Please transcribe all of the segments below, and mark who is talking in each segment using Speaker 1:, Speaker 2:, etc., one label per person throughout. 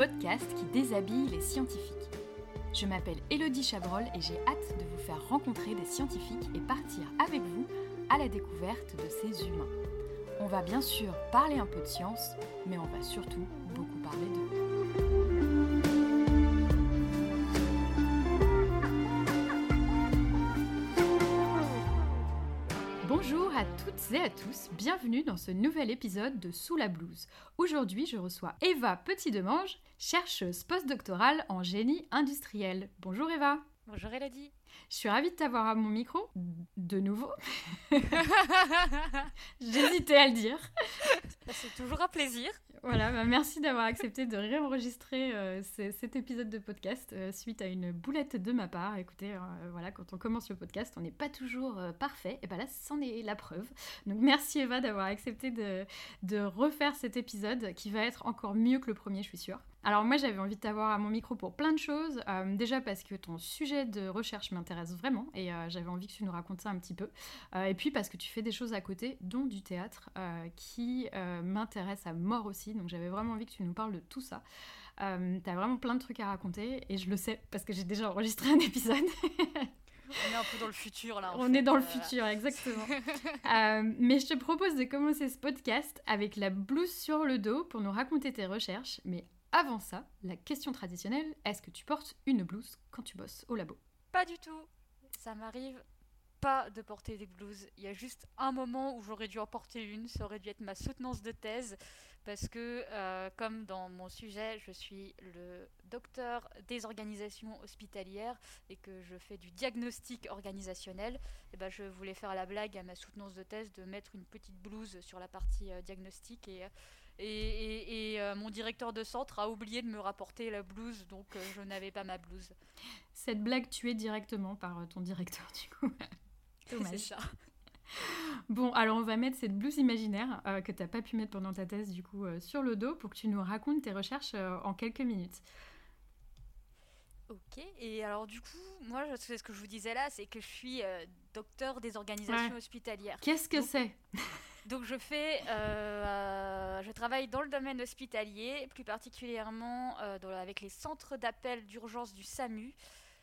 Speaker 1: podcast qui déshabille les scientifiques. Je m'appelle Elodie Chabrol et j'ai hâte de vous faire rencontrer des scientifiques et partir avec vous à la découverte de ces humains. On va bien sûr parler un peu de science, mais on va surtout beaucoup parler d'eux. Toutes et à tous, bienvenue dans ce nouvel épisode de Sous la blouse. Aujourd'hui, je reçois Eva Petit-Demange, chercheuse postdoctorale en génie industriel. Bonjour Eva.
Speaker 2: Bonjour Elodie.
Speaker 1: Je suis ravie de t'avoir à mon micro, de nouveau. J'hésitais à le dire.
Speaker 2: C'est toujours un plaisir.
Speaker 1: Voilà, bah merci d'avoir accepté de réenregistrer euh, cet épisode de podcast euh, suite à une boulette de ma part. Écoutez, euh, voilà, quand on commence le podcast, on n'est pas toujours parfait. Et bien là, c'en est la preuve. Donc merci Eva d'avoir accepté de, de refaire cet épisode qui va être encore mieux que le premier, je suis sûre. Alors moi, j'avais envie de t'avoir à mon micro pour plein de choses. Déjà parce que ton sujet de recherche m'intéresse vraiment et euh, j'avais envie que tu nous racontes ça un petit peu. Euh, et puis parce que tu fais des choses à côté, dont du théâtre, euh, qui m'intéresse à mort aussi. Donc j'avais vraiment envie que tu nous parles de tout ça. T'as vraiment plein de trucs à raconter et je le sais parce que j'ai déjà enregistré un épisode.
Speaker 2: On est un peu dans le futur là. en
Speaker 1: On
Speaker 2: fait,
Speaker 1: est dans le futur, exactement. Euh, mais je te propose de commencer ce podcast avec la blouse sur le dos pour nous raconter tes recherches. Mais avant ça, la question traditionnelle, est-ce que tu portes une blouse quand tu bosses au labo?
Speaker 2: Pas du tout. Ça m'arrive pas de porter des blouses. Il y a juste un moment où j'aurais dû en porter une. Ça aurait dû être ma soutenance de thèse. Parce que, euh, comme dans mon sujet, je suis le docteur des organisations hospitalières et que je fais du diagnostic organisationnel, et ben je voulais faire la blague à ma soutenance de thèse de mettre une petite blouse sur la partie euh, diagnostic et, et, et- et, euh, mon directeur de centre a oublié de me rapporter la blouse, donc euh, je n'avais pas ma blouse.
Speaker 1: Cette blague tuée directement par euh, ton directeur, du coup.
Speaker 2: C'est
Speaker 1: Dommage.
Speaker 2: ça.
Speaker 1: Bon, alors on va mettre cette blouse imaginaire euh, que t'as pas pu mettre pendant ta thèse, du coup, sur le dos pour que tu nous racontes tes recherches en quelques minutes.
Speaker 2: Ok, et alors du coup, moi, je- ce que je vous disais là, c'est que je suis docteur des organisations
Speaker 1: Ouais.
Speaker 2: hospitalières.
Speaker 1: Qu'est-ce que c'est?
Speaker 2: Donc je fais, euh, je travaille dans le domaine hospitalier, plus particulièrement euh, avec les centres d'appel d'urgence du SAMU.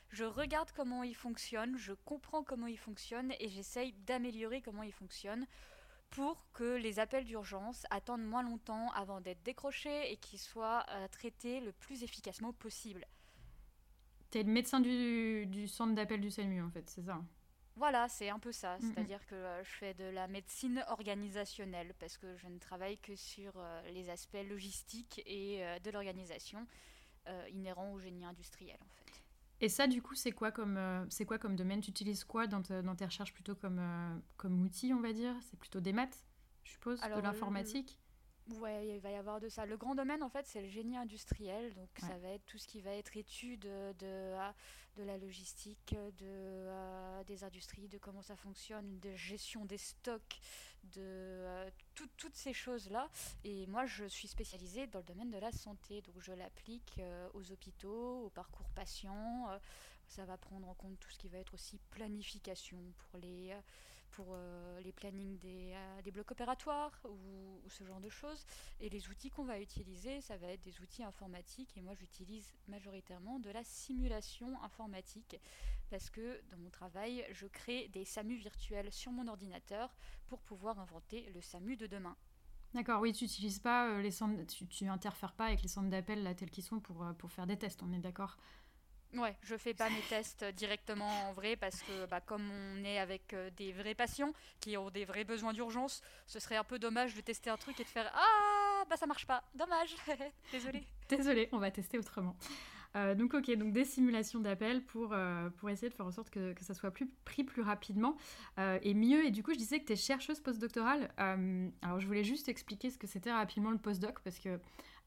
Speaker 2: Je regarde comment ils fonctionnent, je comprends comment ils fonctionnent et j'essaye d'améliorer comment ils fonctionnent pour que les appels d'urgence attendent moins longtemps avant d'être décrochés et qu'ils soient euh, traités le plus efficacement possible.
Speaker 1: T'es le médecin du, du centre d'appel du SAMU, en fait, c'est ça
Speaker 2: Voilà, c'est un peu ça.
Speaker 1: Mhm.
Speaker 2: C'est-à-dire que euh, je fais de la médecine organisationnelle parce que je ne travaille que sur euh, les aspects logistiques et euh, de l'organisation inhérents au génie industriel en fait.
Speaker 1: Et ça, du coup, c'est quoi comme, c'est quoi comme domaine? Tu utilises quoi dans, te- dans tes recherches? Plutôt comme, comme outil, on va dire? C'est plutôt des maths, je suppose
Speaker 2: Alors,
Speaker 1: De l'informatique?
Speaker 2: Ouais, il va y avoir de ça. Le grand domaine en fait, c'est le génie industriel. Donc
Speaker 1: Ouais.
Speaker 2: ça va être tout ce qui va être étude de, de, de la logistique, de, euh, des industries, de comment ça fonctionne, de gestion des stocks, de euh, tout- toutes ces choses-là. Et moi, je suis spécialisée dans le domaine de la santé. Donc je l'applique euh, aux hôpitaux, au parcours patient. euh, ça va prendre en compte tout ce qui va être aussi planification pour les, euh, pour, euh, les plannings des, euh, blocs opératoires ou, ce genre de choses. Et les outils qu'on va utiliser, ça va être des outils informatiques. Et moi, j'utilise majoritairement de la simulation informatique parce que dans mon travail, je crée des SAMU virtuels sur mon ordinateur pour pouvoir inventer le SAMU de demain.
Speaker 1: D'accord, oui, tu utilises pas euh, les centres, tu, interfères pas avec les centres d'appel tels qu'ils sont pour, pour faire des tests, on est d'accord
Speaker 2: Ouais, je fais pas mes tests directement en vrai parce que bah, comme on est avec euh, des vrais patients qui ont des vrais besoins d'urgence, ce serait un peu dommage de tester un truc et de faire ah bah ça marche pas, dommage, désolé.
Speaker 1: Désolée, on va tester autrement. Euh, donc ok, donc des simulations d'appel pour, euh, pour essayer de faire en sorte que, que ça soit plus, pris plus rapidement et mieux. Et du coup, je disais que tu es chercheuse postdoctorale. Alors je voulais juste expliquer ce que c'était rapidement le postdoc parce que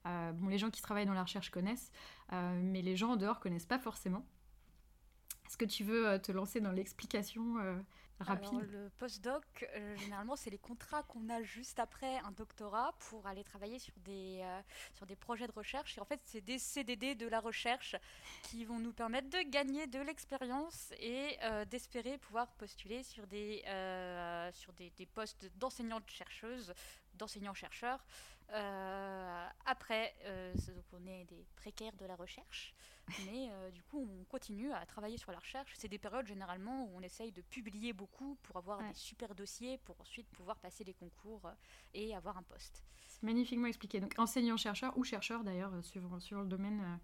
Speaker 1: bon, les gens qui travaillent dans la recherche connaissent, mais les gens en dehors connaissent pas forcément. Est-ce que tu veux euh, te lancer dans l'explication euh, rapide
Speaker 2: Le postdoc, euh, généralement, c'est les contrats qu'on a juste après un doctorat pour aller travailler sur des, euh, sur des projets de recherche. Et en fait, c'est des CDD de la recherche qui vont nous permettre de gagner de l'expérience et euh, d'espérer pouvoir postuler sur des, sur des, des postes d'enseignantes-chercheuses, d'enseignants-chercheurs. après, on est des précaires de la recherche. Mais euh, du coup, on continue à travailler sur la recherche. C'est des périodes généralement où on essaye de publier beaucoup pour avoir des super dossiers, pour ensuite pouvoir passer les concours euh, et avoir un poste.
Speaker 1: Magnifiquement expliqué. Donc enseignant-chercheur ou chercheur d'ailleurs, euh, suivant, le domaine.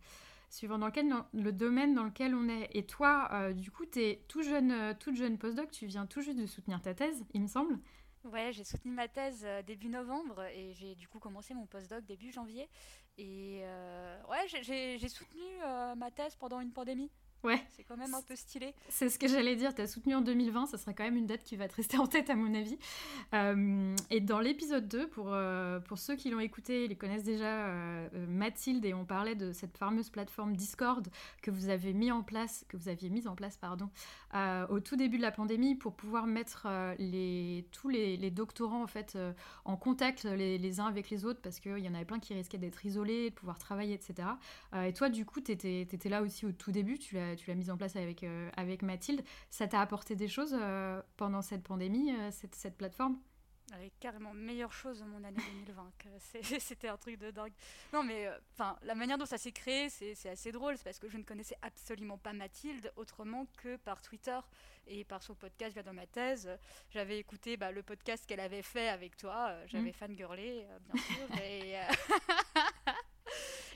Speaker 1: suivant dans lequel, le domaine dans lequel on est. Et toi, du coup, tu es tout jeune, toute jeune postdoc, tu viens tout juste de soutenir ta thèse, il me semble.
Speaker 2: Ouais, j'ai soutenu ma thèse début novembre et j'ai du coup commencé mon postdoc début janvier. Et euh, ouais, j'ai soutenu euh, ma thèse pendant une pandémie.
Speaker 1: Ouais.
Speaker 2: C'est quand même un peu stylé.
Speaker 1: C'est ce que j'allais dire. Tu as soutenu en 2020, ça serait quand même une date qui va te rester en tête, à mon avis. Euh, et dans l'épisode 2, pour, euh, pour ceux qui l'ont écouté, ils les connaissent déjà, euh, Mathilde, et on parlait de cette fameuse plateforme Discord que vous avez mis en place, que vous aviez mise en place, pardon, au tout début de la pandémie pour pouvoir mettre les, tous les, les, doctorants en fait en contact les, les, uns avec les autres parce qu'il y en avait plein qui risquaient d'être isolés, de pouvoir travailler, etc. et toi, du coup, tu étais, étais, là aussi au tout début, tu l'as tu l'as mise en place avec, euh, avec Mathilde. Ça t'a apporté des choses euh, pendant cette pandémie, euh, cette, cette plateforme?
Speaker 2: Avec carrément meilleure chose de mon année 2020. C'était un truc de dingue. Non, mais enfin, la manière dont ça s'est créé, c'est assez drôle. C'est parce que je ne connaissais absolument pas Mathilde autrement que par Twitter et par son podcast via dans ma thèse. J'avais écouté bah, le podcast qu'elle avait fait avec toi. J'avais mmh. fangirlé, bien sûr. et,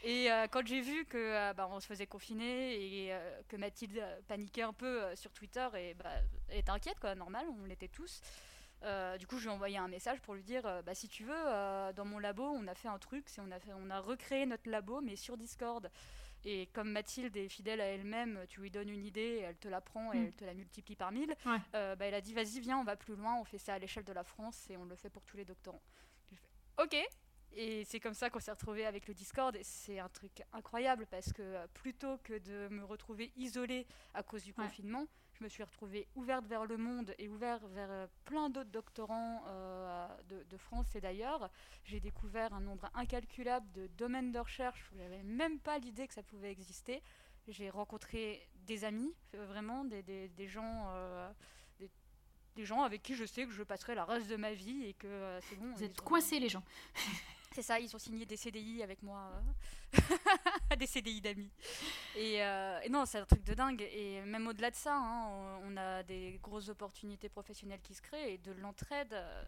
Speaker 2: Et euh, quand j'ai vu que euh, bah, on se faisait confiner et euh, que Mathilde paniquait un peu sur Twitter et bah, elle était inquiète quoi, normal, on l'était tous. du coup, je lui ai envoyé un message pour lui dire bah, si tu veux, dans mon labo, on a fait un truc, c'est on a fait, on a recréé notre labo mais sur Discord. Et comme Mathilde est fidèle à elle-même, tu lui donnes une idée, elle te la prend et mm. elle te la multiplie par mille. bah, elle a dit vas-y, viens, on va plus loin, on fait ça à l'échelle de la France et on le fait pour tous les doctorants. J'ai fait ok, et c'est comme ça qu'on s'est retrouvé avec le Discord et c'est un truc incroyable parce que euh, plutôt que de me retrouver isolée à cause du confinement, je me suis retrouvée ouverte vers le monde et ouverte vers euh, plein d'autres doctorants euh, de, France et d'ailleurs. J'ai découvert un nombre incalculable de domaines de recherche où j'avais même pas l'idée que ça pouvait exister. J'ai rencontré des amis, vraiment des, des, gens des gens avec qui je sais que je passerai la reste de ma vie et que c'est bon.
Speaker 1: Vous êtes coincés les gens.
Speaker 2: C'est ça, ils ont signé des CDI avec moi, euh, des CDI d'amis. Euh, et, non, c'est un truc de dingue. Et même au-delà de ça, hein, on, a des grosses opportunités professionnelles qui se créent et de l'entraide. Euh,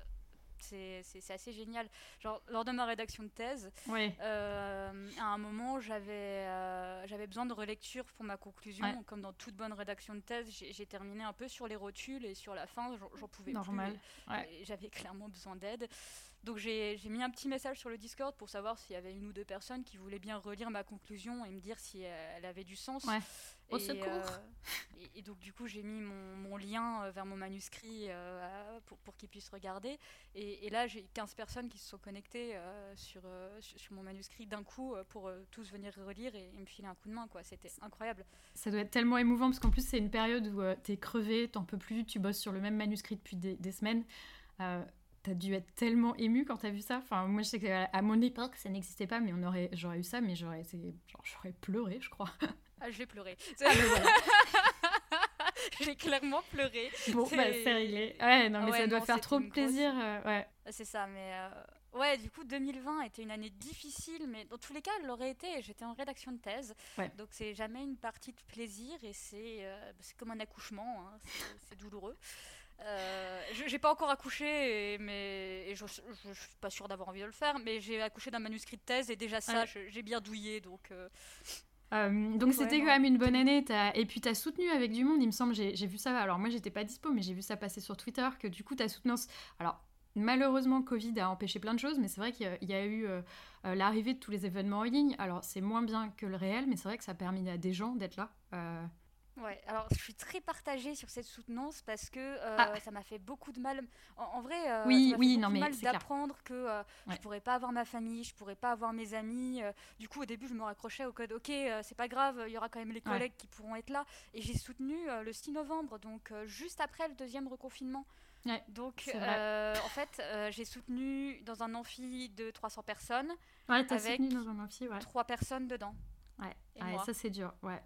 Speaker 2: c'est assez génial. Genre, lors de ma rédaction de thèse, à un moment, j'avais j'avais besoin de relecture pour ma conclusion. Comme dans toute bonne rédaction de thèse, j'ai terminé un peu sur les rotules et sur la fin, j'en pouvais
Speaker 1: Normal.
Speaker 2: plus. J'avais clairement besoin d'aide. Donc j'ai mis un petit message sur le Discord pour savoir s'il y avait une ou deux personnes qui voulaient bien relire ma conclusion et me dire si elle avait du sens.
Speaker 1: Ouais. Au
Speaker 2: et,
Speaker 1: secours.
Speaker 2: Euh, et, donc du coup j'ai mis mon, lien euh, vers mon manuscrit euh, pour, pour qu'ils puissent regarder. Et, là j'ai 15 personnes qui se sont connectées sur, sur, mon manuscrit d'un coup pour tous venir relire et, me filer un coup de main. quoi. C'était incroyable.
Speaker 1: Ça doit être tellement émouvant parce qu'en plus c'est une période où tu es crevé, t'en peux plus, tu bosses sur le même manuscrit depuis des, des semaines t'as dû être tellement ému quand t'as vu ça. Enfin, moi, je sais qu'à mon époque, ça n'existait pas, mais on aurait, j'aurais eu ça, mais j'aurais été, genre, j'aurais pleuré, je crois.
Speaker 2: Ah, je vais pleurer. Ah, voilà. J'ai clairement pleuré.
Speaker 1: Bon, bah, c'est réglé. Ouais, non, mais ça doit faire trop plaisir. Euh, ouais.
Speaker 2: C'est ça, mais euh, ouais, du coup, 2020 était une année difficile, mais dans tous les cas, elle l'aurait été. J'étais en rédaction de thèse, donc c'est jamais une partie de plaisir et c'est euh, c'est comme un accouchement, hein. c'est douloureux. Euh, j'ai pas encore accouché, mais et je, je, suis pas sûre d'avoir envie de le faire, mais j'ai accouché d'un manuscrit de thèse et déjà ça, j'ai bien douillé, donc. Euh,
Speaker 1: euh, donc c'était quand même une bonne année. Et puis tu as soutenu avec du monde, il me semble. J'ai vu ça. Alors moi j'étais pas dispo, mais j'ai vu ça passer sur Twitter que du coup tu as soutenu. Alors malheureusement, Covid a empêché plein de choses, mais c'est vrai qu'il y, a eu l'arrivée de tous les événements en ligne. Alors c'est moins bien que le réel, mais c'est vrai que ça a permis à des gens d'être là.
Speaker 2: Ouais, alors je suis très partagée sur cette soutenance parce que euh,
Speaker 1: Ah.
Speaker 2: ça m'a fait beaucoup de mal. En, en vrai, euh,
Speaker 1: Oui,
Speaker 2: ça m'a fait
Speaker 1: oui,
Speaker 2: beaucoup
Speaker 1: non,
Speaker 2: de
Speaker 1: mais
Speaker 2: mal d'apprendre que euh,
Speaker 1: Ouais.
Speaker 2: je pourrais pas avoir ma famille, je pourrais pas avoir mes amis. euh, du coup, au début, je me raccrochais au code. Ok, euh, c'est pas grave, il y aura quand même les
Speaker 1: Ouais.
Speaker 2: collègues qui pourront être là. Et j'ai soutenu le 6 novembre, donc juste après le deuxième reconfinement.
Speaker 1: Ouais,
Speaker 2: Donc, euh, en fait, euh, j'ai soutenu dans un amphi de 300 personnes,
Speaker 1: Ouais, t'as
Speaker 2: Avec
Speaker 1: soutenu dans un amphi, ouais.
Speaker 2: trois personnes dedans.
Speaker 1: Ouais, ouais ça c'est dur, ouais.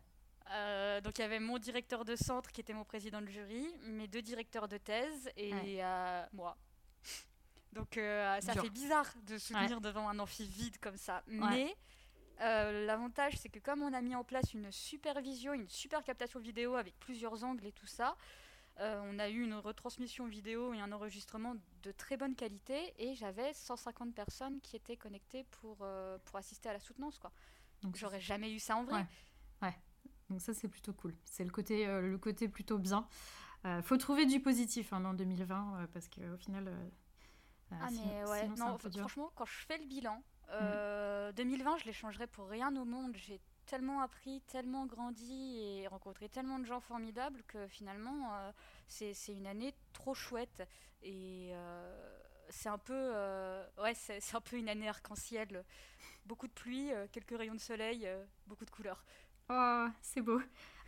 Speaker 2: Euh, donc il y avait mon directeur de centre qui était mon président de jury, mes deux directeurs de thèse et
Speaker 1: Ouais.
Speaker 2: euh, moi. Donc euh, ça fait bizarre de soutenir devant un amphi vide comme ça. Mais l'avantage c'est que comme on a mis en place une supervision, une super captation vidéo avec plusieurs angles et tout ça, on a eu une retransmission vidéo et un enregistrement de très bonne qualité et j'avais 150 personnes qui étaient connectées pour, pour assister à la soutenance. quoi.
Speaker 1: Donc,
Speaker 2: J'aurais jamais eu ça en vrai.
Speaker 1: Ouais. Donc ça c'est plutôt cool. C'est le côté, euh, le côté plutôt bien. Euh, faut trouver du positif hein, dans 2020 euh, parce qu'au final, euh, euh,
Speaker 2: Ah
Speaker 1: sinon-
Speaker 2: mais ouais,
Speaker 1: sinon,
Speaker 2: non, franchement, quand je fais le bilan, euh, 2020, je l'échangerais pour rien au monde. J'ai tellement appris, tellement grandi et rencontré tellement de gens formidables que finalement, c'est une année trop chouette. Et c'est un peu, euh, ouais, c'est un peu une année arc-en-ciel. Beaucoup de pluie, euh, quelques rayons de soleil, euh, beaucoup de couleurs.
Speaker 1: Oh, c'est beau.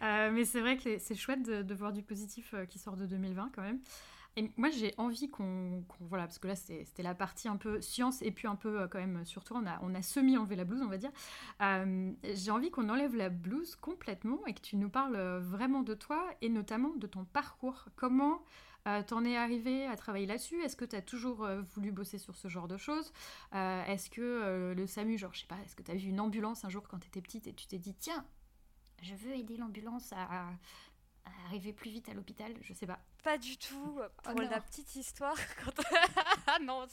Speaker 1: Euh, mais c'est vrai que c'est chouette de, voir du positif euh, qui sort de 2020 quand même. Et moi, j'ai envie qu'on, Voilà, parce que là, c'était la partie un peu science et puis un peu euh, quand même sur toi. On a, semi-enlevé la blouse, on va dire. J'ai envie qu'on enlève la blouse complètement et que tu nous parles vraiment de toi et notamment de ton parcours. Comment euh, t'en es arrivé à travailler là-dessus? Est-ce que tu as toujours voulu bosser sur ce genre de choses? Est-ce que le SAMU, genre, je sais pas, est-ce que tu as vu une ambulance un jour quand tu étais petite et tu t'es dit, tiens, je veux aider l'ambulance à, à arriver plus vite à l'hôpital Je sais pas.
Speaker 2: Pas du tout. Pour
Speaker 1: Oh non.
Speaker 2: la petite histoire, quand... ah non,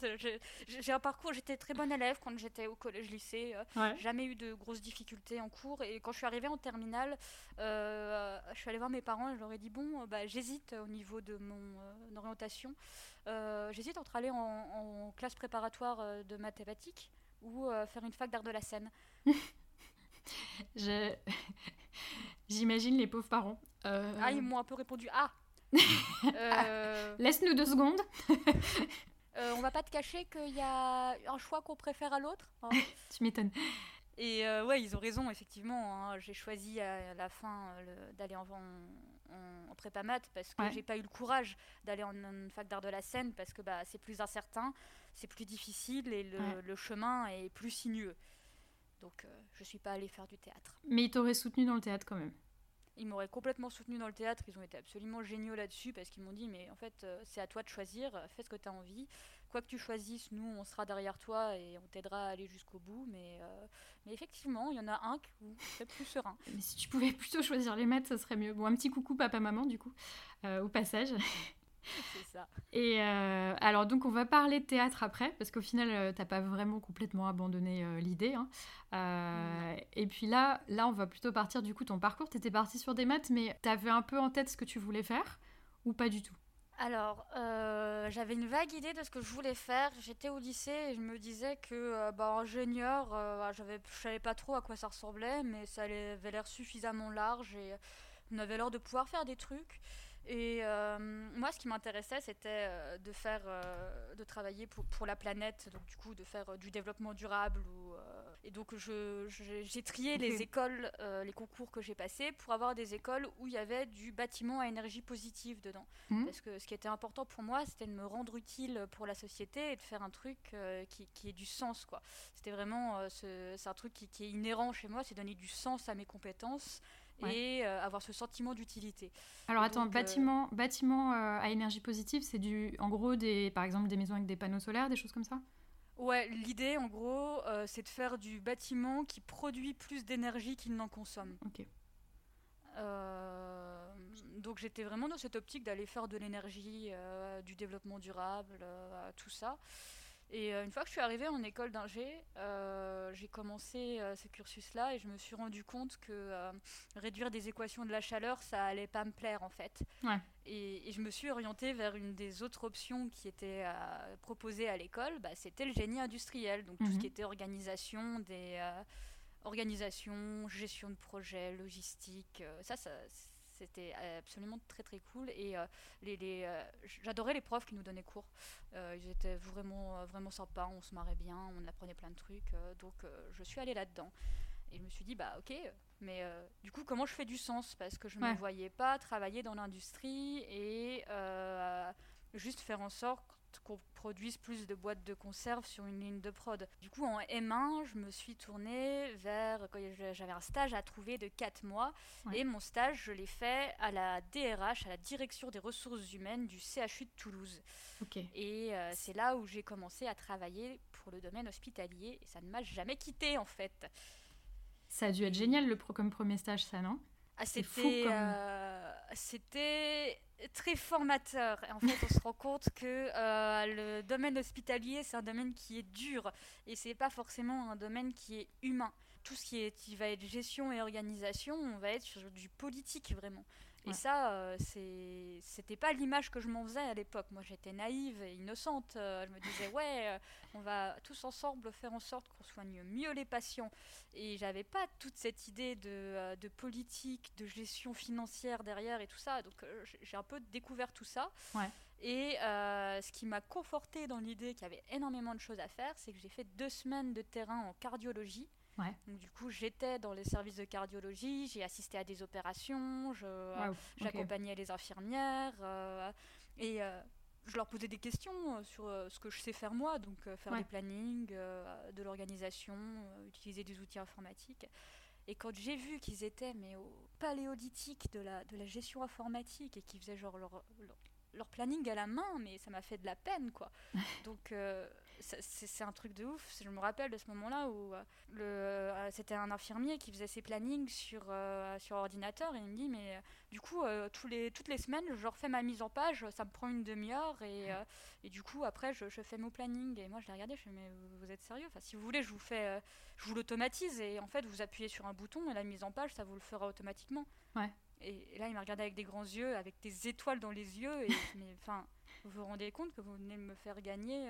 Speaker 2: j'ai un parcours. J'étais très bonne élève quand j'étais au collège-lycée. euh,
Speaker 1: Ouais.
Speaker 2: jamais eu de grosses difficultés en cours. Et quand je suis arrivée en terminale, euh, je suis allée voir mes parents et je leur ai dit Bon, euh, bah, j'hésite au niveau de mon euh, orientation. Euh, j'hésite entre aller en, en classe préparatoire de mathématiques ou euh, faire une fac d'art de la scène.
Speaker 1: Je- J'imagine les pauvres parents. Euh,
Speaker 2: Ah, ils m'ont un peu répondu Ah Euh,
Speaker 1: Laisse-nous deux secondes.
Speaker 2: euh, On va pas te cacher qu'il y a un choix qu'on préfère à l'autre. hein.
Speaker 1: Tu m'étonnes.
Speaker 2: Et euh, ouais, ils ont raison, effectivement. hein. J'ai choisi à la fin le- d'aller en, en, en prépa maths parce que
Speaker 1: Ouais.
Speaker 2: j'ai pas eu le courage d'aller en, en fac d'art de la scène parce que bah, c'est plus incertain, c'est plus difficile et le,
Speaker 1: Ouais.
Speaker 2: le chemin est plus sinueux. Donc euh, je suis pas allée faire du théâtre.
Speaker 1: Mais ils t'auraient soutenu dans le théâtre quand même.
Speaker 2: Ils m'auraient complètement soutenu dans le théâtre, ils ont été absolument géniaux là-dessus parce qu'ils m'ont dit mais en fait euh, c'est à toi de choisir, fais ce que tu as envie. Quoi que tu choisisses, nous on sera derrière toi et on t'aidera à aller jusqu'au bout. Mais, euh, mais effectivement, il y en a un où je serais plus serein.
Speaker 1: Mais si tu pouvais plutôt choisir les maths, ça serait mieux. Bon, un petit coucou papa-maman du coup, euh, au passage.
Speaker 2: C'est ça.
Speaker 1: Et euh, alors donc on va parler de théâtre après, parce qu'au final euh, t'as pas vraiment complètement abandonné euh, l'idée. hein. Euh, et puis là, là on va plutôt partir du coup ton parcours. T'étais parti sur des maths, mais t'avais un peu en tête ce que tu voulais faire ou pas du tout?
Speaker 2: Alors, euh, j'avais une vague idée de ce que je voulais faire. J'étais au lycée et je me disais que, euh, bah, ingénieur, euh, j'avais, je savais pas trop à quoi ça ressemblait, mais ça avait l'air suffisamment large et on avait l'air de pouvoir faire des trucs. Et euh, moi, ce qui m'intéressait, c'était euh, de faire, euh, de travailler pour, pour la planète, donc du coup, de faire du développement durable. Ou, euh, et donc, je- je- j'ai trié les écoles, euh, les concours que j'ai passés, pour avoir des écoles où il y avait du bâtiment à énergie positive dedans.
Speaker 1: Mhm.
Speaker 2: Parce que ce qui était important pour moi, c'était de me rendre utile pour la société et de faire un truc qui, qui ait du sens. quoi. C'était vraiment, ce- c'est un truc qui, qui est inhérent chez moi, c'est donner du sens à mes compétences
Speaker 1: Ouais.
Speaker 2: et euh, avoir ce sentiment d'utilité.
Speaker 1: Alors attends,
Speaker 2: Donc, euh,
Speaker 1: bâtiment, bâtiment euh, à énergie positive, c'est du, en gros des, par exemple des maisons avec des panneaux solaires, des choses comme ça?
Speaker 2: Ouais, l'idée en gros, c'est de faire du bâtiment qui produit plus d'énergie qu'il n'en consomme.
Speaker 1: Ok.
Speaker 2: Euh, donc j'étais vraiment dans cette optique d'aller faire de l'énergie, euh, du développement durable, euh, tout ça. Et euh, une fois que je suis arrivée en école d'ingé, euh, j'ai commencé euh, ce cursus-là et je me suis rendu compte que euh, réduire des équations de la chaleur, ça allait pas me plaire en fait.
Speaker 1: Ouais.
Speaker 2: Et, et je me suis orientée vers une des autres options qui était proposée à l'école, bah, c'était le génie industriel, donc tout ce
Speaker 1: Mhm.
Speaker 2: qui était organisation des, organisation, gestion de projet, logistique, ça, ça c'était absolument très très cool. Et les, les j'adorais les profs qui nous donnaient cours. ils étaient vraiment, vraiment sympas, on se marrait bien, on apprenait plein de trucs. donc je suis allée là-dedans. Et je me suis dit, bah ok, mais du coup, comment je fais du sens? Parce que je ne me voyais pas travailler dans l'industrie et juste faire en sorte qu'on produise plus de boîtes de conserve sur une ligne de prod. Du coup, en M1, je me suis tournée vers. J'avais un stage à trouver de 4 mois. Et mon stage, je l'ai fait à la DRH, à la Direction des ressources humaines du CHU de Toulouse. Et euh, c'est là où j'ai commencé à travailler pour le domaine hospitalier. Et ça ne m'a jamais quitté, en fait.
Speaker 1: Ça a dû être génial le comme premier stage, ça, non?
Speaker 2: Ah, C'était. Comme... Euh, c'était très formateur. En fait, on se rend compte que euh, le domaine hospitalier, c'est un domaine qui est dur et c'est pas forcément un domaine qui est humain. Tout ce qui, est, qui va être gestion et organisation, on va être sur du politique vraiment. Et ça, euh, c'était pas l'image que je m'en faisais à l'époque. Moi, j'étais naïve et innocente. Euh, je me disais, ouais, euh, on va tous ensemble faire en sorte qu'on soigne mieux les patients. Et j'avais pas toute cette idée de, de, politique, de gestion financière derrière et tout ça. Donc, j'ai un peu découvert tout ça. Et ce qui m'a conforté dans l'idée qu'il y avait énormément de choses à faire, c'est que j'ai fait deux semaines de terrain en cardiologie. Donc, du coup, j'étais dans les services de cardiologie, j'ai assisté à des opérations, j'accompagnais les infirmières euh, et euh, je leur posais des questions euh, sur ce que je sais faire moi, donc faire des plannings, de l'organisation, utiliser des outils informatiques. Et quand j'ai vu qu'ils étaient mais au paléolithique de la, de la gestion informatique et qu'ils faisaient genre leur, leur, leur, planning à la main, mais ça m'a fait de la peine quoi. donc c'est un truc de ouf. Je me rappelle de ce moment-là où euh, euh, c'était un infirmier qui faisait ses plannings sur, euh, sur ordinateur et il me dit mais du coup tous les, toutes les semaines je refais ma mise en page, ça me prend une demi-heure et, et, du coup après je, je, fais mon planning et moi je l'ai regardé, je fais mais vous, êtes sérieux? Enfin, Si vous voulez je vous fais, je vous l'automatise et en fait vous appuyez sur un bouton et la mise en page ça vous le fera automatiquement.
Speaker 1: Ouais.
Speaker 2: Et, là il m'a regardé avec des grands yeux, avec des étoiles dans les yeux et mais enfin vous vous rendez compte que vous venez me faire gagner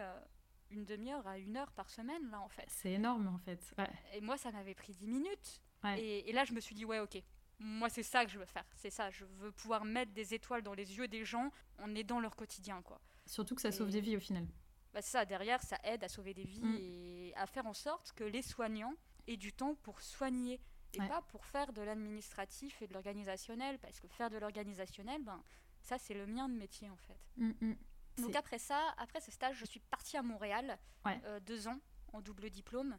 Speaker 2: une demi-heure à une heure par semaine, là, en fait.
Speaker 1: C'est énorme, en fait.
Speaker 2: Et moi, ça m'avait pris dix minutes. Et, là, je me suis dit, ouais, ok. Moi, c'est ça que je veux faire. C'est ça. Je veux pouvoir mettre des étoiles dans les yeux des gens en aidant leur quotidien, quoi.
Speaker 1: Surtout que ça sauve des vies, au final.
Speaker 2: Bah, ça. Derrière, ça aide à sauver des vies mm. et à faire en sorte que les soignants aient du temps pour soigner et pas pour faire de l'administratif et de l'organisationnel. Parce que faire de l'organisationnel, ben, ça, c'est le mien de métier, en fait.
Speaker 1: Mm, mm.
Speaker 2: Donc après ça, après ce stage, je suis partie à Montréal, euh, deux ans en double diplôme.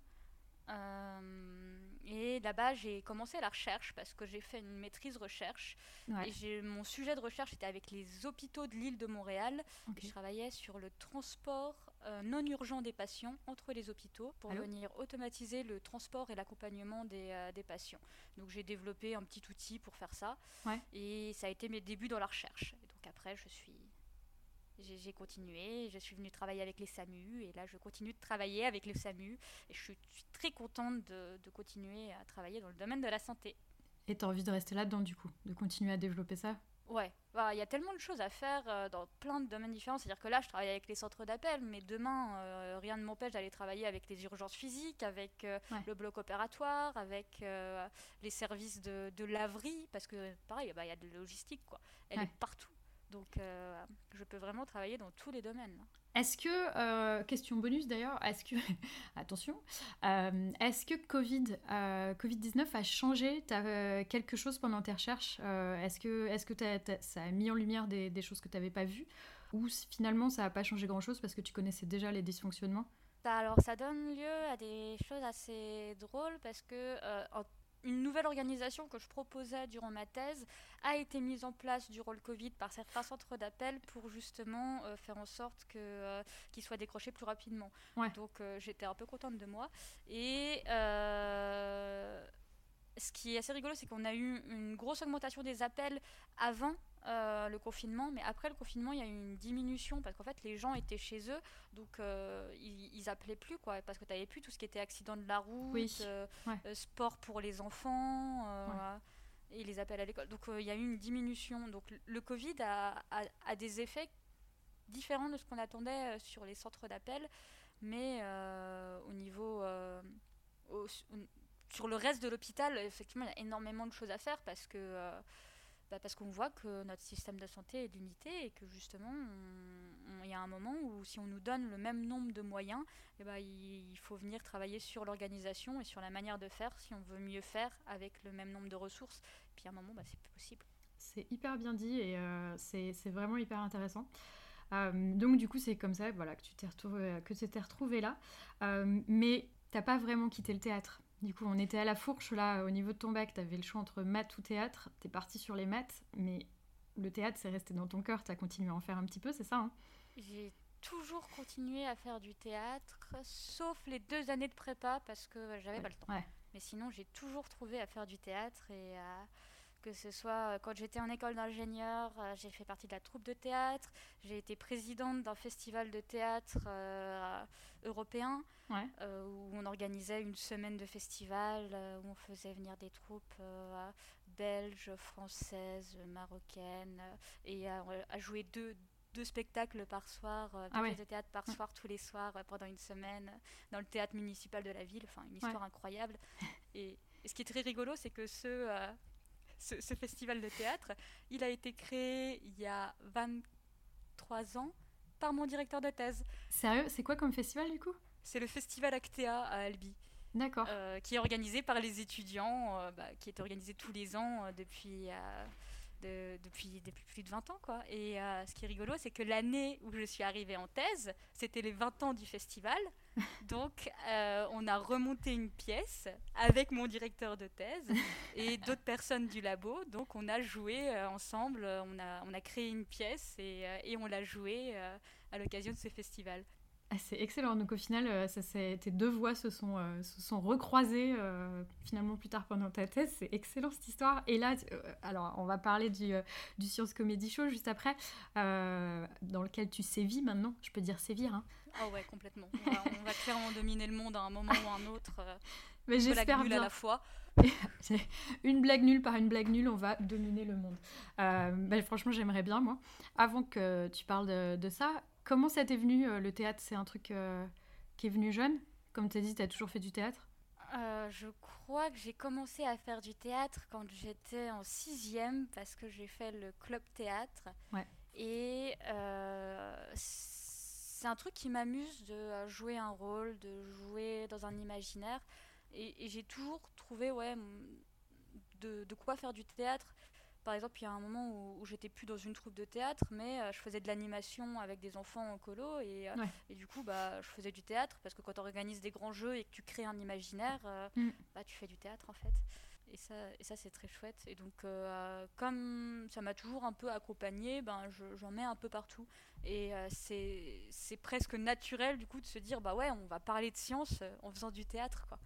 Speaker 2: Euh, et là-bas, j'ai commencé la recherche parce que j'ai fait une maîtrise recherche. Et mon sujet de recherche était avec les hôpitaux de l'île de Montréal. je travaillais sur le transport euh, non urgent des patients entre les hôpitaux pour venir automatiser le transport et l'accompagnement des, des, patients. Donc j'ai développé un petit outil pour faire ça. Et ça a été mes débuts dans la recherche. Et donc après, je suis j'ai continué, je suis venue travailler avec les SAMU et là je continue de travailler avec les SAMU et je suis, très contente de, de, continuer à travailler dans le domaine de la santé.
Speaker 1: Et tu as envie de rester là-dedans du coup, de continuer à développer ça?
Speaker 2: Ouais, bah, il y a tellement de choses à faire euh, dans plein de domaines différents. C'est-à-dire que là, je travaille avec les centres d'appel, mais demain, euh, rien ne m'empêche d'aller travailler avec les urgences physiques, avec euh, le bloc opératoire, avec les services de, de laverie, parce que pareil, bah, il y a de la logistique, quoi. Elle est partout. Donc, euh, je peux vraiment travailler dans tous les domaines.
Speaker 1: Est-ce que, euh, question bonus d'ailleurs, est-ce que, attention, euh, est-ce que Covid, Covid-19 a changé quelque chose pendant tes recherches Est-ce que, est -ce que ça a mis en lumière des, des choses que tu n'avais pas vues Ou finalement ça n'a pas changé grand-chose parce que tu connaissais déjà les dysfonctionnements?
Speaker 2: Alors ça donne lieu à des choses assez drôles parce que en une nouvelle organisation que je proposais durant ma thèse a été mise en place durant le Covid par certains centres d'appel pour justement euh, faire en sorte que euh, qu'il soit décroché plus rapidement. Donc euh, j'étais un peu contente de moi et ce qui est assez rigolo, c'est qu'on a eu une grosse augmentation des appels avant euh, le confinement, mais après le confinement, il y a eu une diminution parce qu'en fait, les gens étaient chez eux, donc euh, ils, appelaient plus, quoi, parce que tu n'avais plus tout ce qui était accident de la route, euh, sport pour les enfants. Et les appels à l'école. Donc il y a eu une diminution. Donc le Covid a, a des effets différents de ce qu'on attendait sur les centres d'appel, mais au niveau sur le reste de l'hôpital, effectivement, il y a énormément de choses à faire parce que bah, parce qu'on voit que notre système de santé est limité et que justement, il y a un moment où si on nous donne le même nombre de moyens, eh ben, il, faut venir travailler sur l'organisation et sur la manière de faire si on veut mieux faire avec le même nombre de ressources. Puis à un moment, bah, c'est plus possible.
Speaker 1: C'est hyper bien dit et euh, c'est vraiment hyper intéressant. Euh, donc du coup, c'est comme ça voilà, que tu t'es retrouvé, t'es retrouvé là. Euh, mais t'as pas vraiment quitté le théâtre. Du coup, on était à la fourche là, au niveau de ton bac, tu avais le choix entre maths ou théâtre. Tu es parti sur les maths, mais le théâtre, c'est resté dans ton cœur, tu as continué à en faire un petit peu, c'est ça hein?
Speaker 2: J'ai toujours continué à faire du théâtre, sauf les deux années de prépa, parce que j'avais pas le temps. Mais sinon, j'ai toujours trouvé à faire du théâtre et à que ce soit euh, quand j'étais en école d'ingénieur, euh, j'ai fait partie de la troupe de théâtre, j'ai été présidente d'un festival de théâtre euh, européen où on organisait une semaine de festival, où on faisait venir des troupes belges, françaises, marocaines, et à, jouer deux, deux spectacles par soir, deux ah de théâtre par soir tous les soirs pendant une semaine dans le théâtre municipal de la ville. Enfin, une histoire incroyable. Et, ce qui est très rigolo, c'est que ceux ce, festival de théâtre. Il a été créé il y a 23 ans par mon directeur de thèse.
Speaker 1: Sérieux? C'est quoi comme festival du coup?
Speaker 2: C'est le festival Actea à Albi.
Speaker 1: D'accord.
Speaker 2: Euh, qui est organisé par les étudiants, euh, bah, qui est organisé tous les ans euh, depuis depuis, depuis plus de 20 ans. Quoi. Et ce qui est rigolo, c'est que l'année où je suis arrivée en thèse, c'était les 20 ans du festival. Donc, euh, on a remonté une pièce avec mon directeur de thèse et d'autres personnes du labo. Donc, on a joué euh, ensemble, on a, on a créé une pièce et, et on l'a joué à l'occasion de ce festival.
Speaker 1: Ah, c'est excellent. Donc au final, euh, ça, tes deux voix se sont, euh, se sont recroisées euh, finalement plus tard pendant ta thèse. C'est excellent cette histoire. Et là, alors on va parler du, du Science Comedy Show juste après, dans lequel tu sévis maintenant. Je peux dire sévir. Hein.
Speaker 2: Oh ouais, complètement. On va, clairement dominer le monde à un moment ou à un autre.
Speaker 1: Mais j'espère
Speaker 2: bien. à la fois.
Speaker 1: une blague nulle par une blague nulle, on va dominer le monde. Ben, franchement, j'aimerais bien, moi. Avant que tu parles de, de ça, Comment ça t'est venu euh, le théâtre? C'est un truc euh, qui est venu jeune? Comme tu as dit, tu as toujours fait du théâtre?
Speaker 2: Euh, Je crois que j'ai commencé à faire du théâtre quand j'étais en sixième parce que j'ai fait le club théâtre.
Speaker 1: Ouais.
Speaker 2: Et c'est un truc qui m'amuse de jouer un rôle, de jouer dans un imaginaire. Et, j'ai toujours trouvé ouais, de, de, quoi faire du théâtre par exemple, il y a un moment où, j'étais plus dans une troupe de théâtre, mais euh, je faisais de l'animation avec des enfants en colo. Et, euh, et, du coup, bah, je faisais du théâtre parce que quand on organise des grands jeux et que tu crées un imaginaire, euh, mm. bah, tu fais du théâtre en fait. Et ça, et ça c'est très chouette. Et donc, comme ça m'a toujours un peu accompagné, ben, j'en mets un peu partout. Et c'est presque naturel du coup de se dire, bah ouais, on va parler de science en faisant du théâtre. Quoi.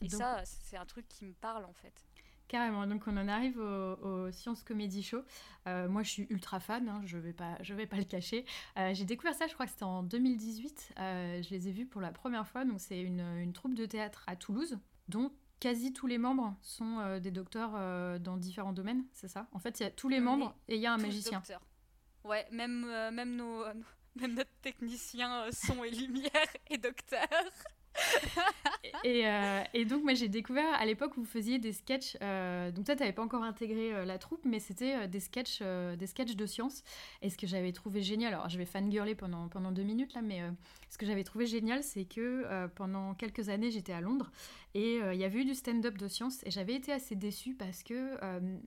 Speaker 2: Et ça, c'est un truc qui me parle en fait.
Speaker 1: Carrément. Donc on en arrive au, Science Comedy Show. Euh, moi je suis ultra fan, hein, je vais pas, je vais pas le cacher. Euh, j'ai découvert ça, je crois que c'était en 2018. Euh, je les ai vus pour la première fois. Donc c'est une, troupe de théâtre à Toulouse, dont quasi tous les membres sont des docteurs dans différents domaines. C'est ça? En fait, il y a tous les membres et il y a un magicien.
Speaker 2: Docteurs. Ouais, même même nos même notre technicien son et lumière est docteur.
Speaker 1: Euh, et, donc, moi, j'ai découvert à l'époque où vous faisiez des sketchs. Euh, donc, toi, tu n'avais pas encore intégré euh, la troupe, mais c'était des, sketchs, des sketchs de science. Et ce que j'avais trouvé génial, alors je vais fangirler pendant, pendant deux minutes là, mais ce que j'avais trouvé génial, c'est que pendant quelques années, j'étais à Londres et il y avait eu du stand-up de science. Et j'avais été assez déçue parce que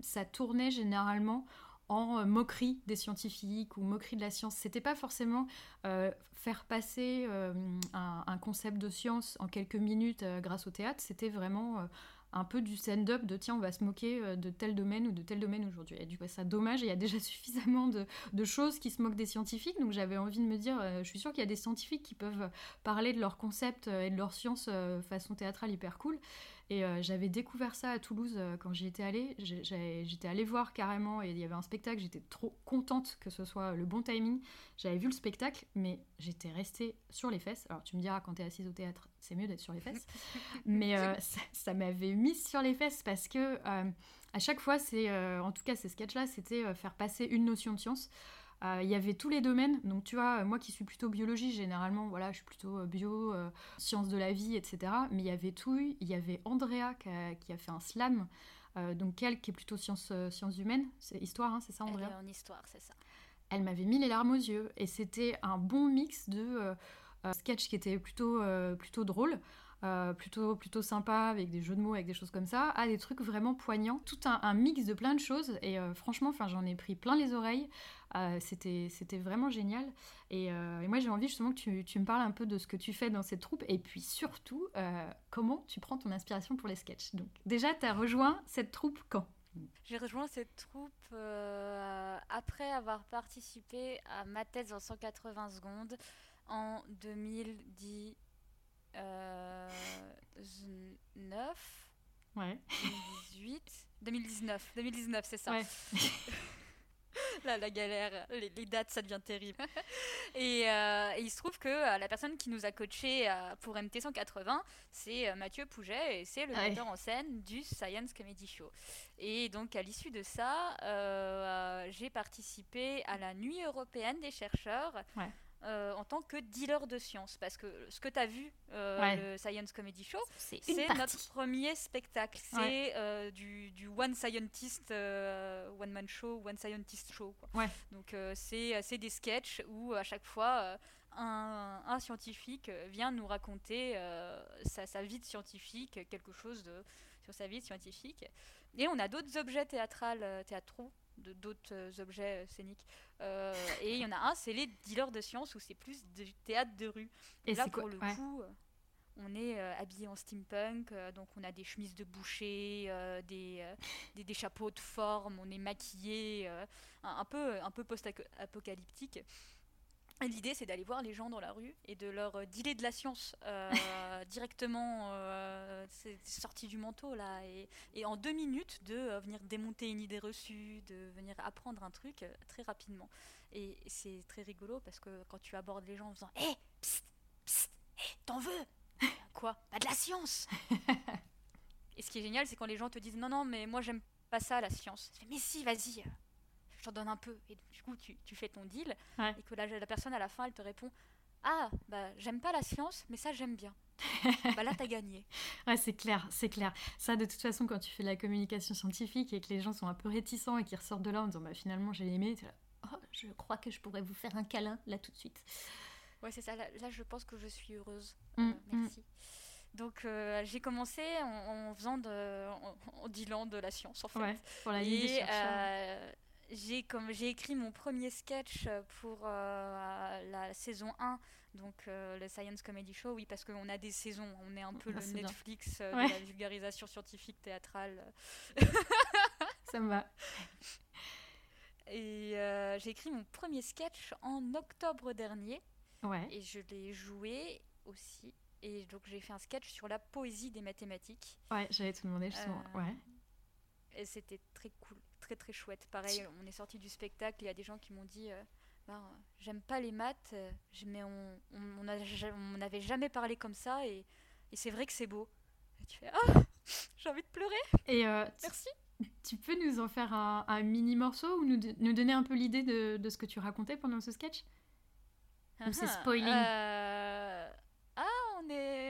Speaker 1: ça tournait généralement en moquerie des scientifiques ou moquerie de la science. C'était pas forcément euh, faire passer euh, un, concept de science en quelques minutes euh, grâce au théâtre, c'était vraiment un peu du stand-up de tiens, on va se moquer de tel domaine ou de tel domaine aujourd'hui. Et du coup, ça dommage, il y a déjà suffisamment de, de, choses qui se moquent des scientifiques, donc j'avais envie de me dire, je suis sûre qu'il y a des scientifiques qui peuvent parler de leurs concepts et de leur science façon théâtrale hyper cool. Et euh, j'avais découvert ça à Toulouse euh, quand j'y étais allée. J'étais allée voir carrément et il y avait un spectacle. J'étais trop contente que ce soit le bon timing. J'avais vu le spectacle, mais j'étais restée sur les fesses. Alors tu me diras, quand tu es assise au théâtre, c'est mieux d'être sur les fesses. mais euh, ça, m'avait mise sur les fesses parce que à chaque fois, c'est, en tout cas ces sketchs-là, c'était faire passer une notion de science. Euh, il y avait tous les domaines. Donc, tu vois, moi qui suis plutôt biologie, généralement, voilà, je suis plutôt euh, bio, euh, sciences de la vie, etc. Mais il y avait tout. Il y avait Andrea qui a, fait un slam donc Kel qui est plutôt sciences sciences humaines, c'est histoire, hein, c'est ça Andrea?
Speaker 2: Elle est en histoire, c'est ça.
Speaker 1: Elle m'avait mis les larmes aux yeux et c'était un bon mix de sketch qui était plutôt, plutôt drôle. Plutôt, plutôt sympa avec des jeux de mots, avec des choses comme ça, à des trucs vraiment poignants. Tout un, mix de plein de choses et franchement, j'en ai pris plein les oreilles. Euh, c'était, vraiment génial. Euh, et, moi, j'ai envie justement que tu, tu, me parles un peu de ce que tu fais dans cette troupe et puis surtout, euh, comment tu prends ton inspiration pour les sketchs. Donc, déjà, tu as rejoint cette troupe quand?
Speaker 2: J'ai rejoint cette troupe après avoir participé à Ma thèse en 180 secondes en 2019.
Speaker 1: Ouais.
Speaker 2: 2018. 2019. 2019, c'est ça.
Speaker 1: Ouais.
Speaker 2: la, la galère, les, dates, ça devient terrible. Euh, et, il se trouve que euh, la personne qui nous a coaché euh, pour MT 180, c'est Mathieu Pouget et c'est le metteur en scène du Science Comedy Show. Et donc à l'issue de ça, j'ai participé à la Nuit européenne des chercheurs.
Speaker 1: Ouais.
Speaker 2: Euh, en tant que dealer de science. Parce que ce que tu as vu, euh, le Science Comedy Show,
Speaker 1: c'est
Speaker 2: notre premier spectacle. C'est euh, du, du, One Scientist, One Man Show, One Scientist Show. Donc c'est des sketchs où à chaque fois... Un, un, scientifique vient nous raconter sa, sa, vie de scientifique, quelque chose de, sur sa vie de scientifique. Et on a d'autres objets théâtrales, théâtraux d'autres euh, objets euh, scéniques. Euh, et il y en a un, c'est les dealers de science, où c'est plus du théâtre de rue. Et, là, pour le coup, on est habillé en steampunk, donc on a des chemises de boucher, des, des, des, chapeaux de forme, on est maquillé, un, peu, un peu post-apocalyptique. L'idée, c'est d'aller voir les gens dans la rue et de leur euh, dealer de la science euh, directement. Euh, c'est sorti du manteau, là. Et, en deux minutes, de venir démonter une idée reçue, de venir apprendre un truc très rapidement. Et, c'est très rigolo parce que quand tu abordes les gens en faisant Hé, hey, psst, psst, t'en veux? Quoi? Pas de la science? Et ce qui est génial, c'est quand les gens te disent Non, non, mais moi, j'aime pas ça, la science. mais si, vas-y t'en donne un peu. Et du coup, tu, tu fais ton deal. Et que la, la, personne, à la fin, elle te répond Ah, bah, j'aime pas la science, mais ça, j'aime bien. bah là, t'as gagné.
Speaker 1: Ouais, c'est clair, c'est clair. Ça, de toute façon, quand tu fais la communication scientifique et que les gens sont un peu réticents et qu'ils ressortent de là en disant bah, Finalement, j'ai aimé, là, oh, je crois que je pourrais vous faire un câlin là tout de suite.
Speaker 2: Ouais, c'est ça. Là, je pense que je suis heureuse. Mmh, euh, mmh. merci. Donc euh, j'ai commencé en, faisant de, en, dealant de la science en fait.
Speaker 1: Ouais, pour la et, euh,
Speaker 2: j'ai comme j'ai écrit mon premier sketch pour euh, la saison 1 donc euh, le Science Comedy Show. Oui parce qu'on a des saisons. On est un peu ah, le Netflix euh, de la vulgarisation scientifique théâtrale.
Speaker 1: Ça me va.
Speaker 2: Et j'ai écrit mon premier sketch en octobre dernier.
Speaker 1: Ouais.
Speaker 2: et je l'ai joué aussi. Et donc j'ai fait un sketch sur la poésie des mathématiques.
Speaker 1: Ouais j'allais te demander justement. Ouais.
Speaker 2: et c'était très cool très très chouette. Pareil, on est sorti du spectacle, il y a des gens qui m'ont dit euh, ben, J'aime pas les maths, euh, mais on n'avait jamais parlé comme ça et, et c'est vrai que c'est beau. Et tu fais Ah J'ai envie de pleurer
Speaker 1: et euh,
Speaker 2: Merci
Speaker 1: tu peux nous en faire un, un mini morceau ou nous, nous donner un peu l'idée de, de, ce que tu racontais pendant ce sketch? Ou c'est ah, spoiling?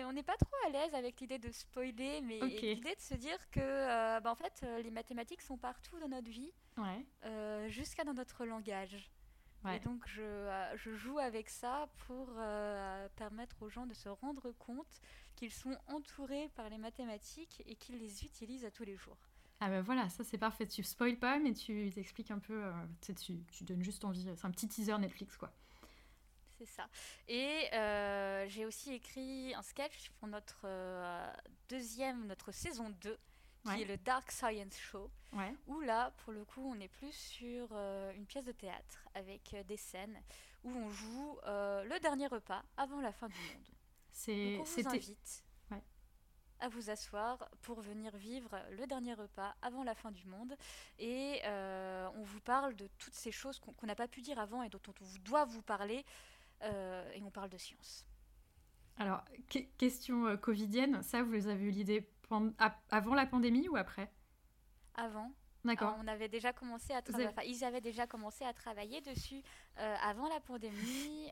Speaker 2: On n'est pas trop à l'aise avec l'idée de spoiler, mais l'idée de se dire que euh, bah, en fait, euh, les mathématiques sont partout dans notre vie, euh, jusqu'à dans notre langage. Et donc, je, je, joue avec ça pour permettre aux gens de se rendre compte qu'ils sont entourés par les mathématiques et qu'ils les utilisent à tous les jours.
Speaker 1: Ah ben voilà, ça c'est parfait. Tu spoil pas, mais tu t'expliques un peu, tu, tu donnes juste envie. C'est un petit teaser Netflix, quoi
Speaker 2: c'est ça. Et euh, j'ai aussi écrit un sketch pour notre euh, deuxième, notre saison 2, qui est le Dark Science Show. Où là, pour le coup, on est plus sur euh, une pièce de théâtre avec des scènes où on joue le dernier repas avant la fin du monde.
Speaker 1: C'est,
Speaker 2: on vous invite à vous asseoir pour venir vivre le dernier repas avant la fin du monde. Et on vous parle de toutes ces choses qu'on n'a pas pu dire avant et dont on doit vous parler euh, et on parle de science.
Speaker 1: Alors, question euh, covidienne, ça, vous avez eu l'idée avant la pandémie ou après?
Speaker 2: Avant.
Speaker 1: D'accord.
Speaker 2: on avait déjà commencé à travailler. ils avaient déjà commencé à travailler dessus euh, avant la pandémie.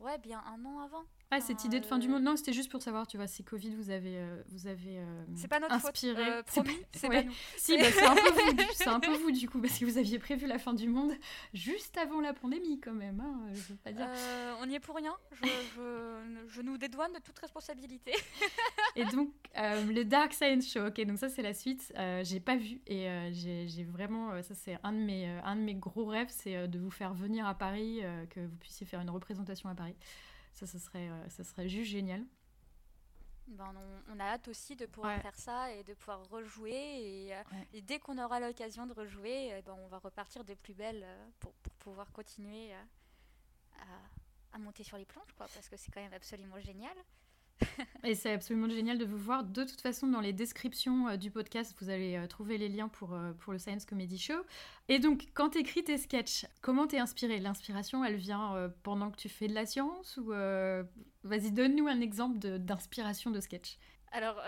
Speaker 2: Ouais, ouais, bien un an avant.
Speaker 1: Ah, cette idée de fin du monde, non, c'était juste pour savoir, tu vois, si Covid vous avez, euh, vous avez euh,
Speaker 2: C'est pas notre
Speaker 1: inspiré.
Speaker 2: faute, euh, promis, c'est
Speaker 1: ouais.
Speaker 2: pas nous.
Speaker 1: Si, bah, c'est un, peu vous, c'est un peu vous du coup, parce que vous aviez prévu la fin du monde juste avant la pandémie quand même, hein, je veux pas dire.
Speaker 2: Euh, on n'y est pour rien. Je, je- je nous dédouane de toute responsabilité.
Speaker 1: Et donc, euh, le Dark Science Show, ok, donc ça c'est la suite, euh, j'ai pas vu et euh, j'ai j'ai vraiment, euh, ça c'est un, de mes, euh, un de mes gros rêves, c'est euh, de vous faire venir à Paris, euh, que vous puissiez faire une représentation à Paris. Ça, ça serait, euh, ça serait juste génial.
Speaker 2: Ben, on, on a hâte aussi de pouvoir
Speaker 1: Ouais.
Speaker 2: faire ça et de pouvoir rejouer. Et, euh,
Speaker 1: Ouais.
Speaker 2: et dès qu'on aura l'occasion de rejouer, euh, ben, on va repartir des plus belles euh, pour, pour pouvoir continuer à, à monter sur les planches, quoi, parce que c'est quand même absolument génial.
Speaker 1: Et c'est absolument génial de vous voir. De toute façon, dans les descriptions euh, du podcast, vous allez euh, trouver les liens pour, euh, pour le Science Comedy Show. Et donc, quand tu écris tes sketchs, comment t'es inspiré L'inspiration, elle vient pendant que tu fais de la science ou Vas-y, donne-nous un exemple d'inspiration de, sketch.
Speaker 2: Alors,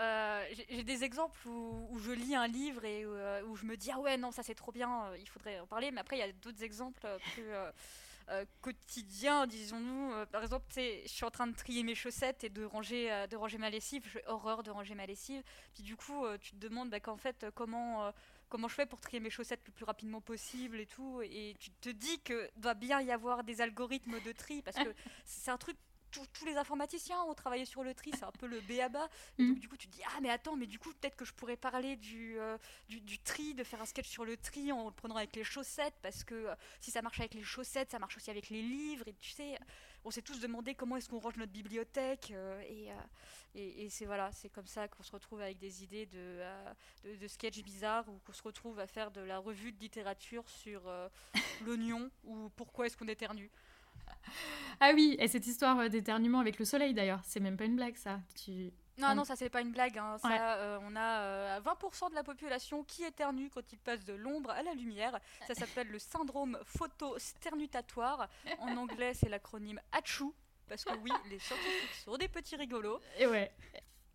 Speaker 2: j'ai des exemples où, je lis un livre et où, je me dis ah ouais non ça c'est trop bien, il faudrait en parler. Mais après il y a d'autres exemples plus euh, quotidiens, disons-nous. Euh, par exemple, je suis en train de trier mes chaussettes et de ranger, euh, de ranger ma lessive. J'ai horreur de ranger ma lessive. Puis du coup, tu te demandes bah, qu'en fait comment comment je fais pour trier mes chaussettes le plus rapidement possible et tout. Et tu te dis que doit bien y avoir des algorithmes de tri parce que c'est un truc. Tous- les informaticiens ont travaillé sur le tri, c'est un peu le béaba.
Speaker 1: Mhm.
Speaker 2: donc, du coup, tu te dis, ah, mais attends, mais du coup, peut-être que je pourrais parler du, euh, du, du tri, de faire un sketch sur le tri en le prenant avec les chaussettes, parce que euh, si ça marche avec les chaussettes, ça marche aussi avec les livres. Et tu sais, on s'est tous demandé comment est-ce qu'on range notre bibliothèque. euh, et et, et c'est voilà, c'est comme ça qu'on se retrouve avec des idées de, de, de sketch bizarres, ou qu'on se retrouve à faire de la revue de littérature sur l'oignon, ou pourquoi est-ce qu'on éternue.
Speaker 1: Ah oui, et cette histoire euh, d'éternuement avec le soleil d'ailleurs, c'est même pas une blague ça. Tu...
Speaker 2: Non,
Speaker 1: On-
Speaker 2: non, ça c'est pas une blague. hein. Ça,
Speaker 1: Ouais.
Speaker 2: euh, on a euh, 20% de la population qui éternue quand il passe de l'ombre à la lumière. Ça s'appelle le syndrome photosternutatoire. En anglais, c'est l'acronyme HACHU. Parce que oui, les scientifiques sont des petits rigolos.
Speaker 1: Et ouais.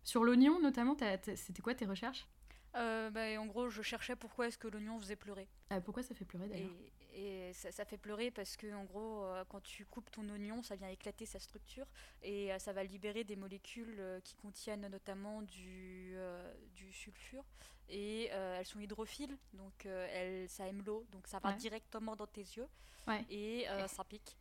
Speaker 1: Sur l'oignon notamment, c'était quoi tes recherches?
Speaker 2: Euh, bah, en gros, je cherchais pourquoi est-ce que l'oignon faisait pleurer.
Speaker 1: Euh, Pourquoi ça fait pleurer d'ailleurs?
Speaker 2: Et, et ça, ça fait pleurer parce que en gros, euh, quand tu coupes ton oignon, ça vient éclater sa structure et euh, ça va libérer des molécules qui contiennent notamment du, euh, du sulfure et euh, elles sont hydrophiles, donc elles, ça aime l'eau, donc ça va
Speaker 1: Ouais.
Speaker 2: directement dans tes yeux
Speaker 1: Ouais.
Speaker 2: et ça pique.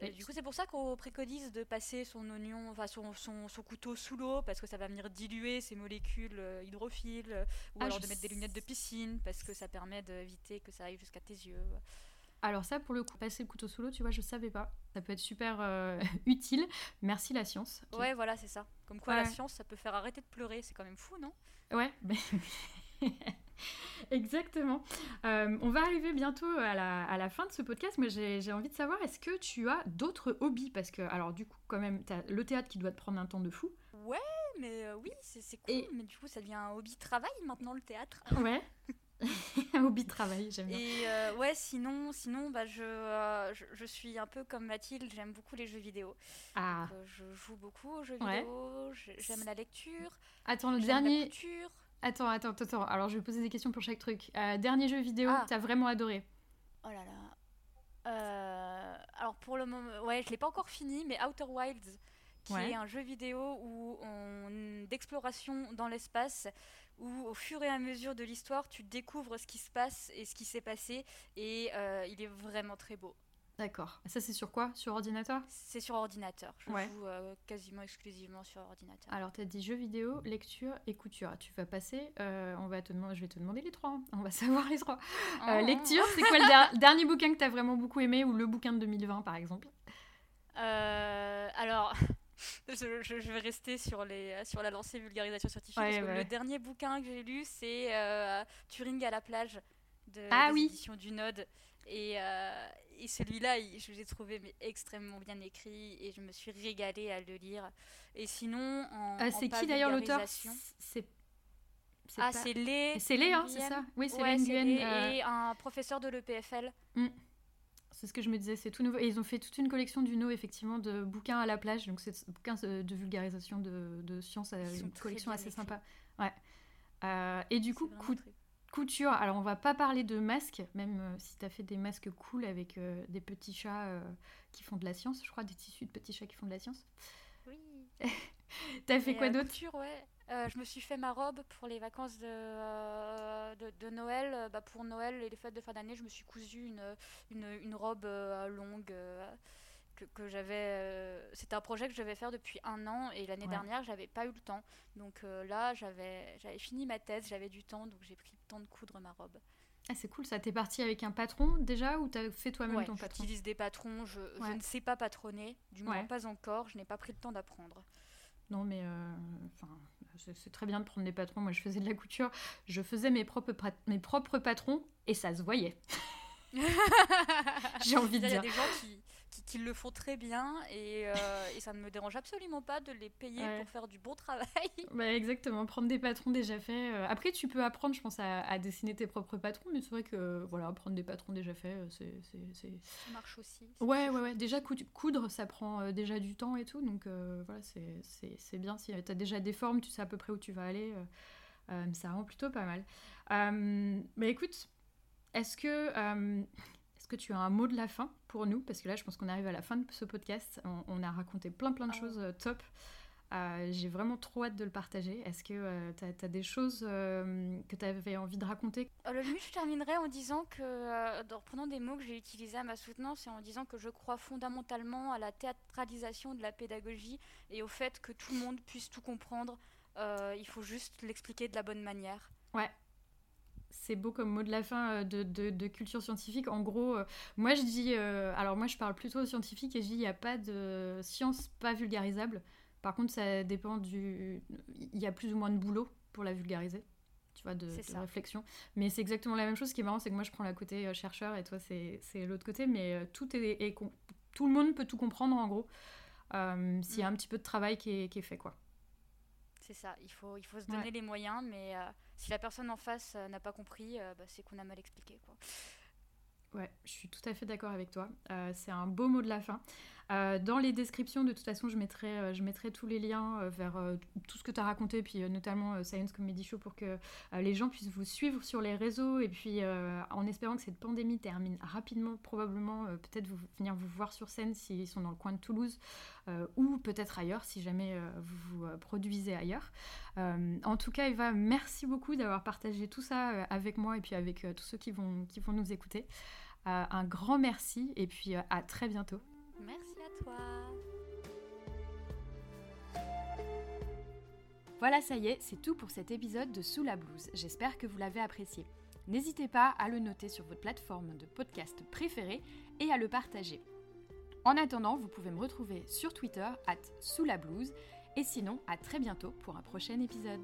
Speaker 2: Et du coup, c'est pour ça qu'on préconise de passer son oignon, enfin son, son, son couteau sous l'eau, parce que ça va venir diluer ces molécules euh, hydrophiles, euh, ou
Speaker 1: Ah,
Speaker 2: alors de mettre des lunettes de piscine, parce que ça permet d'éviter que ça aille jusqu'à tes yeux.
Speaker 1: Alors ça, pour le coup, passer le couteau sous l'eau, tu vois, je savais pas. Ça peut être super euh, utile. Merci la science.
Speaker 2: Ouais, voilà, c'est ça. Comme quoi, la science, ça peut faire arrêter de pleurer. C'est quand même fou, non?
Speaker 1: Ouais, mais- exactement. Euh, on va arriver bientôt à la, à la fin de ce podcast, mais j'ai envie de savoir, est-ce que tu as d'autres hobbies? Parce que, alors du coup, quand même, as le théâtre qui doit te prendre un temps de fou.
Speaker 2: Ouais, mais euh, oui, c'est cool.
Speaker 1: Et-
Speaker 2: Mais du coup, ça devient un hobby travail maintenant, le théâtre.
Speaker 1: Ouais. un hobby de travail, j'aime bien.
Speaker 2: Et euh, ouais, sinon, sinon bah, je, euh, je, je suis un peu comme Mathilde, j'aime beaucoup les jeux vidéo.
Speaker 1: Ah,
Speaker 2: Euh, je joue beaucoup aux jeux
Speaker 1: Ouais.
Speaker 2: vidéo, j'aime la lecture,
Speaker 1: attends, le
Speaker 2: la
Speaker 1: dernier...
Speaker 2: couture.
Speaker 1: Attends, attends, attends, attends. Alors, je vais poser des questions pour chaque truc. Euh, dernier jeu vidéo,
Speaker 2: Ah.
Speaker 1: t'as vraiment adoré
Speaker 2: Oh là là. Euh, alors pour le moment, ouais, je l'ai pas encore fini, mais Outer Wilds, qui
Speaker 1: Ouais.
Speaker 2: est un jeu vidéo où on d'exploration dans l'espace, où au fur et à mesure de l'histoire, tu découvres ce qui se passe et ce qui s'est passé, et euh, il est vraiment très beau.
Speaker 1: D'accord. Ça, c'est sur quoi? Sur ordinateur?
Speaker 2: C'est sur ordinateur. Je
Speaker 1: Ouais.
Speaker 2: joue euh, quasiment exclusivement sur ordinateur.
Speaker 1: Alors, tu as dit jeux vidéo, lecture et couture. Tu vas passer, euh, on va te demander, je vais te demander les trois. hein. On va savoir les trois. Euh,
Speaker 2: Oh.
Speaker 1: lecture, c'est quoi le der- dernier bouquin que tu as vraiment beaucoup aimé ou le bouquin de 2020 par exemple?
Speaker 2: Euh, alors, je, je- je vais rester sur, les, sur la lancée vulgarisation scientifique.
Speaker 1: Ouais,
Speaker 2: parce que
Speaker 1: ouais.
Speaker 2: Le dernier bouquin que j'ai lu, c'est euh, Turing à la plage de
Speaker 1: Ah oui.
Speaker 2: du Node. Et, euh, et celui-là, il- je l'ai trouvé mais, extrêmement bien écrit et je me suis régalée à le lire. Et sinon, en,
Speaker 1: Euh, C'est qui d'ailleurs l'auteur C'est
Speaker 2: Ah,
Speaker 1: pas-
Speaker 2: c'est Lé.
Speaker 1: c'est Lé, hein, c'est ça? Oui, c'est
Speaker 2: Ouais,
Speaker 1: Lé euh,
Speaker 2: et un professeur de l'EPFL.
Speaker 1: C'est ce que je me disais, c'est tout nouveau. Et ils ont fait toute une collection du No, effectivement, de bouquins à la plage. Donc, c'est bouquins de, de vulgarisation de, de sciences, euh, une collection assez sympa. Ouais. Euh, et du coup, coup- couture, alors on va pas parler de masques, même euh, si tu as fait des masques cool avec euh, des petits chats euh, qui font de la science, je crois, des tissus de petits chats qui font de la science.
Speaker 2: Oui.
Speaker 1: T'as fait quoi d'autre?
Speaker 2: couture, ouais. Je me suis fait ma robe pour les vacances de, de, de Noël. Bah, pour Noël et les fêtes de fin d'année, je me suis cousu une, une, une robe longue que, que j'avais. euh, C'était un projet que je devais faire depuis un an et l'année
Speaker 1: Ouais.
Speaker 2: dernière, j'avais pas eu le temps. Donc euh, là, j'avais j'avais fini ma thèse, j'avais du temps, donc j'ai pris le temps de coudre ma robe.
Speaker 1: Ah, c'est cool ça. T'es parti avec un patron déjà ou t'as fait toi-même
Speaker 2: Ouais,
Speaker 1: ton patron?
Speaker 2: j'utilise des patrons, je, je
Speaker 1: Ouais.
Speaker 2: ne sais pas patronner, du moins pas encore, je n'ai pas pris le temps d'apprendre.
Speaker 1: Non, mais euh, enfin, c'est c'est très bien de prendre des patrons. Moi, je faisais de la couture, je faisais mes propres, mes propres patrons et ça se voyait. J'ai envie de
Speaker 2: Il y a
Speaker 1: dire.
Speaker 2: des gens qui, qui, qui le font très bien et, euh, et ça ne me dérange absolument pas de les payer
Speaker 1: Ouais.
Speaker 2: pour faire du bon travail.
Speaker 1: Bah, exactement, prendre des patrons déjà faits. euh, Après, tu peux apprendre, je pense, à, à dessiner tes propres patrons, mais c'est vrai que voilà, prendre des patrons déjà faits, euh, c'est.
Speaker 2: Ça marche aussi.
Speaker 1: Ouais, ouais, ouais. Déjà, coud- coudre, ça prend déjà du temps et tout, donc euh, voilà, c'est- bien. Si tu as déjà des formes, tu sais à peu près où tu vas aller, euh, ça rend plutôt pas mal. Mais écoute, est-ce que, que tu as un mot de la fin pour nous Parce que là, je pense qu'on arrive à la fin de ce podcast. On, on a raconté plein, plein de
Speaker 2: Ah.
Speaker 1: choses euh, top. Euh, J'ai vraiment trop hâte de le partager. Est-ce que tu as, des choses euh, que tu avais envie de raconter?
Speaker 2: La limite, je terminerai en disant que, euh, en reprenant des mots que j'ai utilisés à ma soutenance, et en disant que je crois fondamentalement à la théâtralisation de la pédagogie et au fait que tout le monde puisse tout comprendre. Euh, il faut juste l'expliquer de la bonne manière.
Speaker 1: Ouais. C'est beau comme mot de la fin euh, de, de- de culture scientifique. En gros, euh, moi je dis, euh, alors moi je parle plutôt aux scientifiques et je dis il n'y a pas de science pas vulgarisable. Par contre, ça dépend du. Il y a plus ou moins de boulot pour la vulgariser, tu vois, de, de réflexion. Mais c'est exactement la même chose. Ce qui est marrant, c'est que moi je prends la côté chercheur et toi c'est l'autre côté. Mais tout est, tout le monde peut tout comprendre en gros. euh, S'il y a un petit peu de travail qui est, qui est fait, quoi.
Speaker 2: C'est ça, il faut, il faut se
Speaker 1: Ouais.
Speaker 2: donner les moyens, mais euh, si la personne en face euh, n'a pas compris, euh, bah, c'est qu'on a mal expliqué. Quoi.
Speaker 1: Ouais, je suis tout à fait d'accord avec toi. C'est un beau mot de la fin. Euh, dans les descriptions, de toute façon, je mettrai, euh, tous les liens euh, vers tout ce que tu as raconté, puis notamment Science Comedy Show pour que les gens puissent vous suivre sur les réseaux. Et puis, en espérant que cette pandémie termine rapidement, probablement, peut-être venir vous voir sur scène s'ils sont dans le coin de Toulouse, ou peut-être ailleurs, si jamais vous vous produisez ailleurs. En tout cas, Eva, merci beaucoup d'avoir partagé tout ça avec moi et puis avec tous ceux qui vont, qui vont nous écouter. Un grand merci et puis à très bientôt.
Speaker 2: Merci à toi.
Speaker 3: Voilà, ça y est, c'est tout pour cet épisode de Sous la blouse. J'espère que vous l'avez apprécié. N'hésitez pas à le noter sur votre plateforme de podcast préférée et à le partager. En attendant, vous pouvez me retrouver sur Twitter, at sous la blouse, et sinon, à très bientôt pour un prochain épisode.